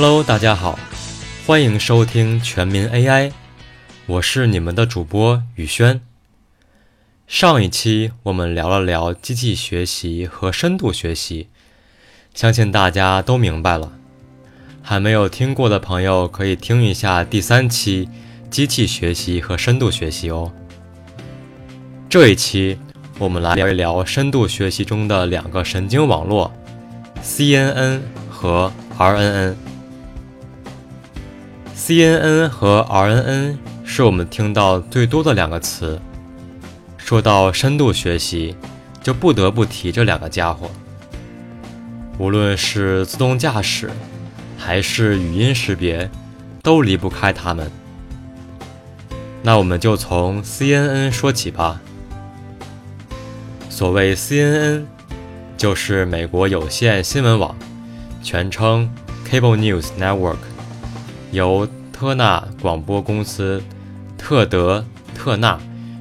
Hello，大家好，欢迎收听全民 AI，我是你们的主播宇轩。上一期我们聊了聊机器学习和深度学习，相信大家都明白了。还没有听过的朋友可以听一下第三期机器学习和深度学习哦。这一期我们来聊一聊深度学习中的两个神经网络：CNN 和 RNN。CNN 和 RNN 是我们听到最多的两个词。说到深度学习，就不得不提这两个家伙。无论是自动驾驶，还是语音识别，都离不开它们。那我们就从 CNN 说起吧。所谓 CNN，就是美国有线新闻网，全称 Cable News Network，由特纳广播公司特德特纳。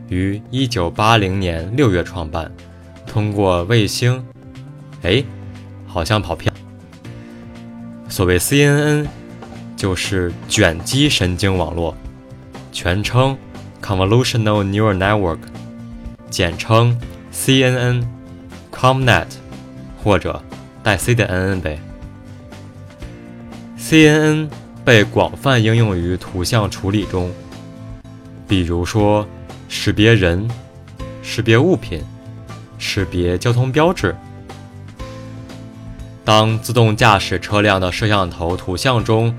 于一九八零年六月创办，通过卫星，哎，好像跑偏。所谓 CNN，就是卷积神经网络，全称 Convolutional Neural Network，简称 CNN，ComNet，或者带 C 的 NN 呗。CNN 被广泛应用于图像处理中，比如说。识别人、识别物品、识别交通标志。当自动驾驶车辆的摄像头图像中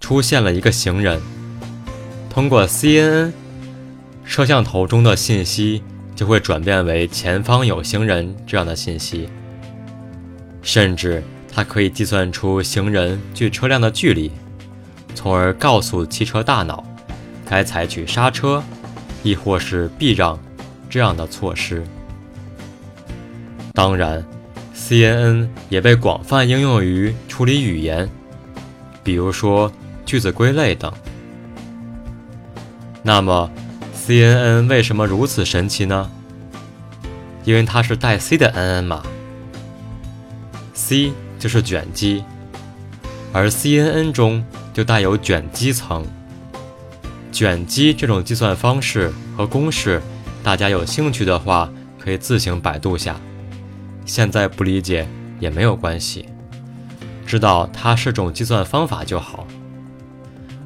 出现了一个行人，通过 CNN，摄像头中的信息就会转变为前方有行人这样的信息。甚至它可以计算出行人距车辆的距离，从而告诉汽车大脑该采取刹车。亦或是避让这样的措施。当然，CNN 也被广泛应用于处理语言，比如说句子归类等。那么，CNN 为什么如此神奇呢？因为它是带 C 的 NN 嘛。C 就是卷积，而 CNN 中就带有卷积层。卷积这种计算方式和公式，大家有兴趣的话可以自行百度下。现在不理解也没有关系，知道它是种计算方法就好。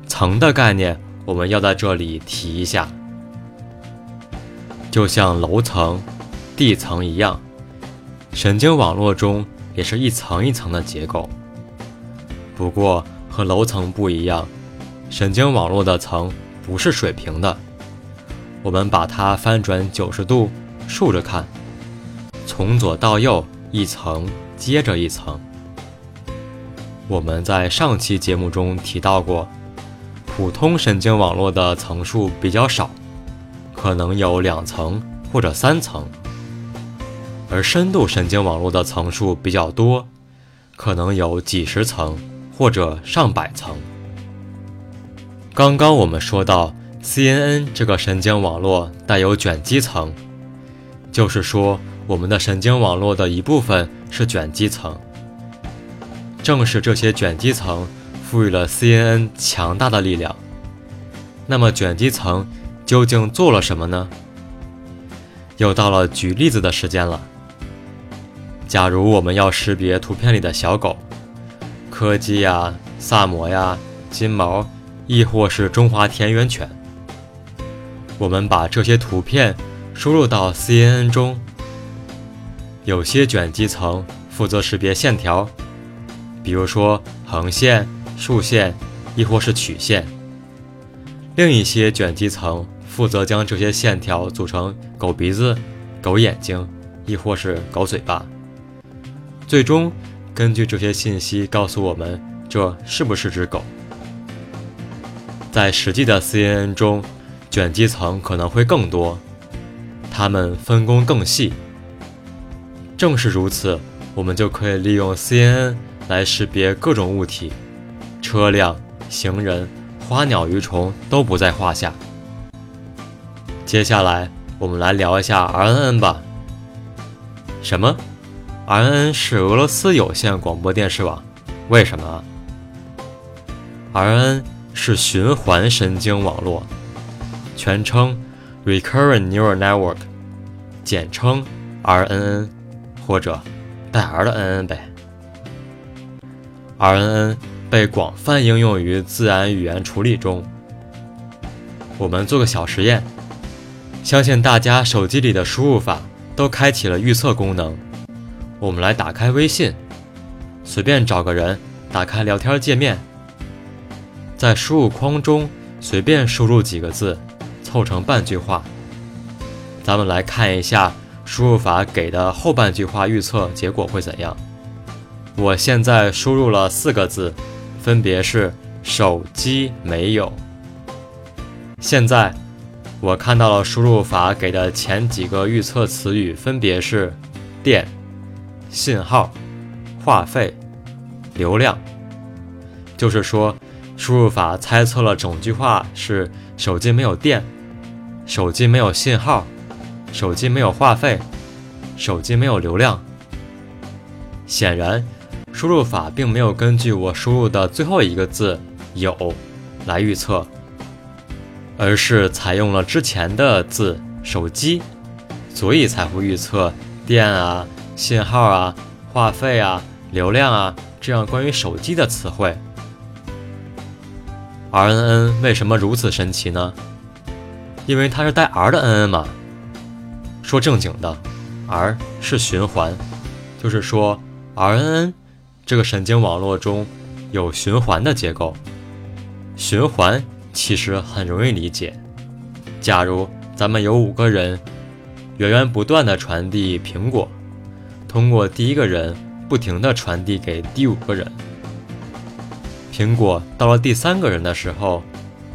层的概念我们要在这里提一下，就像楼层、地层一样，神经网络中也是一层一层的结构。不过和楼层不一样，神经网络的层。不是水平的，我们把它翻转九十度，竖着看，从左到右一层接着一层。我们在上期节目中提到过，普通神经网络的层数比较少，可能有两层或者三层，而深度神经网络的层数比较多，可能有几十层或者上百层。刚刚我们说到，CNN 这个神经网络带有卷积层，就是说我们的神经网络的一部分是卷积层。正是这些卷积层赋予了 CNN 强大的力量。那么卷积层究竟做了什么呢？又到了举例子的时间了。假如我们要识别图片里的小狗，柯基呀、萨摩呀、金毛。亦或是中华田园犬，我们把这些图片输入到 CNN 中，有些卷积层负责识别线条，比如说横线、竖线，亦或是曲线；另一些卷积层负责将这些线条组成狗鼻子、狗眼睛，亦或是狗嘴巴。最终，根据这些信息告诉我们这是不是只狗。在实际的 CNN 中，卷积层可能会更多，它们分工更细。正是如此，我们就可以利用 CNN 来识别各种物体，车辆、行人、花鸟鱼虫都不在话下。接下来，我们来聊一下 RNN 吧。什么？RNN 是俄罗斯有线广播电视网？为什么？RNN 是循环神经网络，全称 Recurrent Neural Network，简称 RNN 或者带 R 的 NN 呗。RNN 被广泛应用于自然语言处理中。我们做个小实验，相信大家手机里的输入法都开启了预测功能。我们来打开微信，随便找个人，打开聊天界面，在输入框中随便输入几个字，凑成半句话。咱们来看一下输入法给的后半句话预测结果会怎样。我现在输入了四个字，分别是“手机没有”。现在，我看到了输入法给的前几个预测词语，分别是电、信号、话费、流量。就是说，输入法猜测了整句话是手机没有电、手机没有信号、手机没有话费、手机没有流量。显然，输入法并没有根据我输入的最后一个字“有”来预测。而是采用了之前的字“手机”，所以才会预测电啊、信号啊、话费啊、流量啊这样关于手机的词汇。RNN 为什么如此神奇呢？因为它是带 R 的 NN 嘛。说正经的，R 是循环，就是说 RNN 这个神经网络中有循环的结构，循环。其实很容易理解。假如咱们有五个人，源源不断的传递苹果，通过第一个人不停的传递给第五个人，苹果到了第三个人的时候，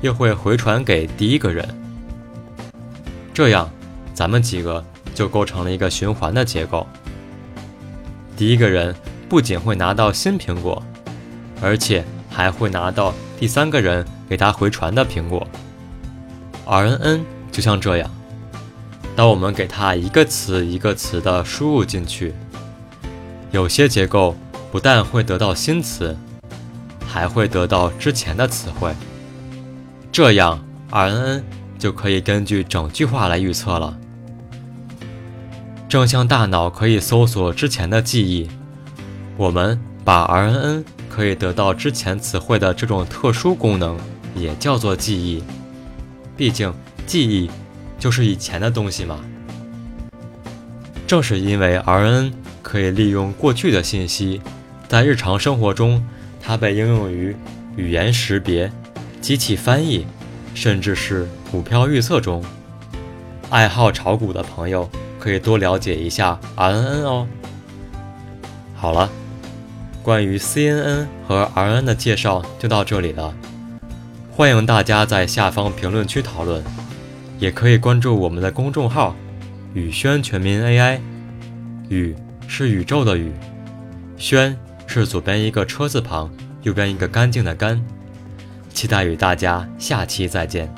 又会回传给第一个人。这样，咱们几个就构成了一个循环的结构。第一个人不仅会拿到新苹果，而且还会拿到第三个人。给他回传的苹果，RNN 就像这样。当我们给它一个词一个词的输入进去，有些结构不但会得到新词，还会得到之前的词汇。这样 RNN 就可以根据整句话来预测了。正像大脑可以搜索之前的记忆，我们把 RNN 可以得到之前词汇的这种特殊功能。也叫做记忆，毕竟记忆就是以前的东西嘛。正是因为 RNN 可以利用过去的信息，在日常生活中，它被应用于语言识别、机器翻译，甚至是股票预测中。爱好炒股的朋友可以多了解一下 RNN 哦。好了，关于 CNN 和 RNN 的介绍就到这里了。欢迎大家在下方评论区讨论，也可以关注我们的公众号“宇轩全民 AI”。宇是宇宙的宇，轩是左边一个车字旁，右边一个干净的干。期待与大家下期再见。